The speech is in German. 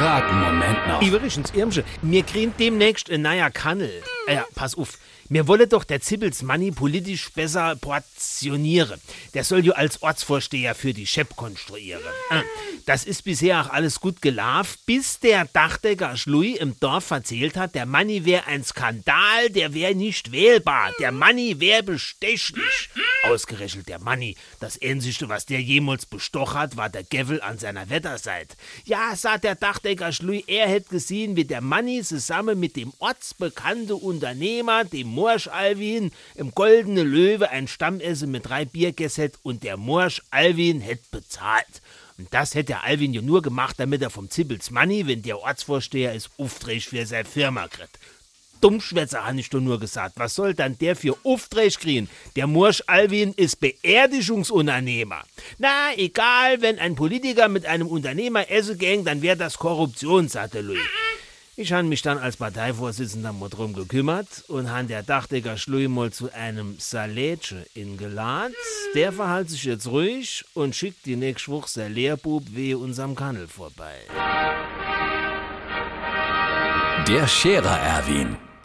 einen Moment noch. Übrigens, Irmsche, mir kriegen demnächst ein neuer Kannel. Äh, ja, pass auf. Mir wolle doch der Zibbels Manni politisch besser portionieren. Der soll ja als Ortsvorsteher für die Schepp konstruieren. Ah, Das ist bisher auch alles gut gelaufen, bis der Dachdecker Schlui im Dorf erzählt hat, der Manni wäre ein Skandal, der wäre nicht wählbar, der Manni wäre bestechlich. Ausgerechnet der Manni. Das Einzigste, was der jemals bestoch hat, war der Gevel an seiner Wetterseite. Ja, sagt der Dachdecker Schlui, er hätte gesehen, wie der Manni zusammen mit dem ortsbekannten Unternehmer, dem Morsch Alwin, im Goldene Löwe ein Stammessen mit drei Biergässet und der Morsch Alwin hätte bezahlt. Und das hätte der Alwin ja nur gemacht, damit er vom Zibbels Manni, wenn der Ortsvorsteher ist, Aufträge für seine Firma kriegt. Dummschwätzer, han ich doch nur gesagt. Was soll dann der für Aufträge kriegen? Der Mursch Alwin ist Beerdigungsunternehmer. Na, egal, wenn ein Politiker mit einem Unternehmer essen gang, dann wäre das Korruption, sagte Louis. Ich han mich dann als Parteivorsitzender mal drum gekümmert und han der Dachdecker Schlui mal zu einem Salätsche ingeladen. Der verhält sich jetzt ruhig und schickt die nächste Woche sein Lehrbub wehe unserem Kannel vorbei. Der Scherer Erwin.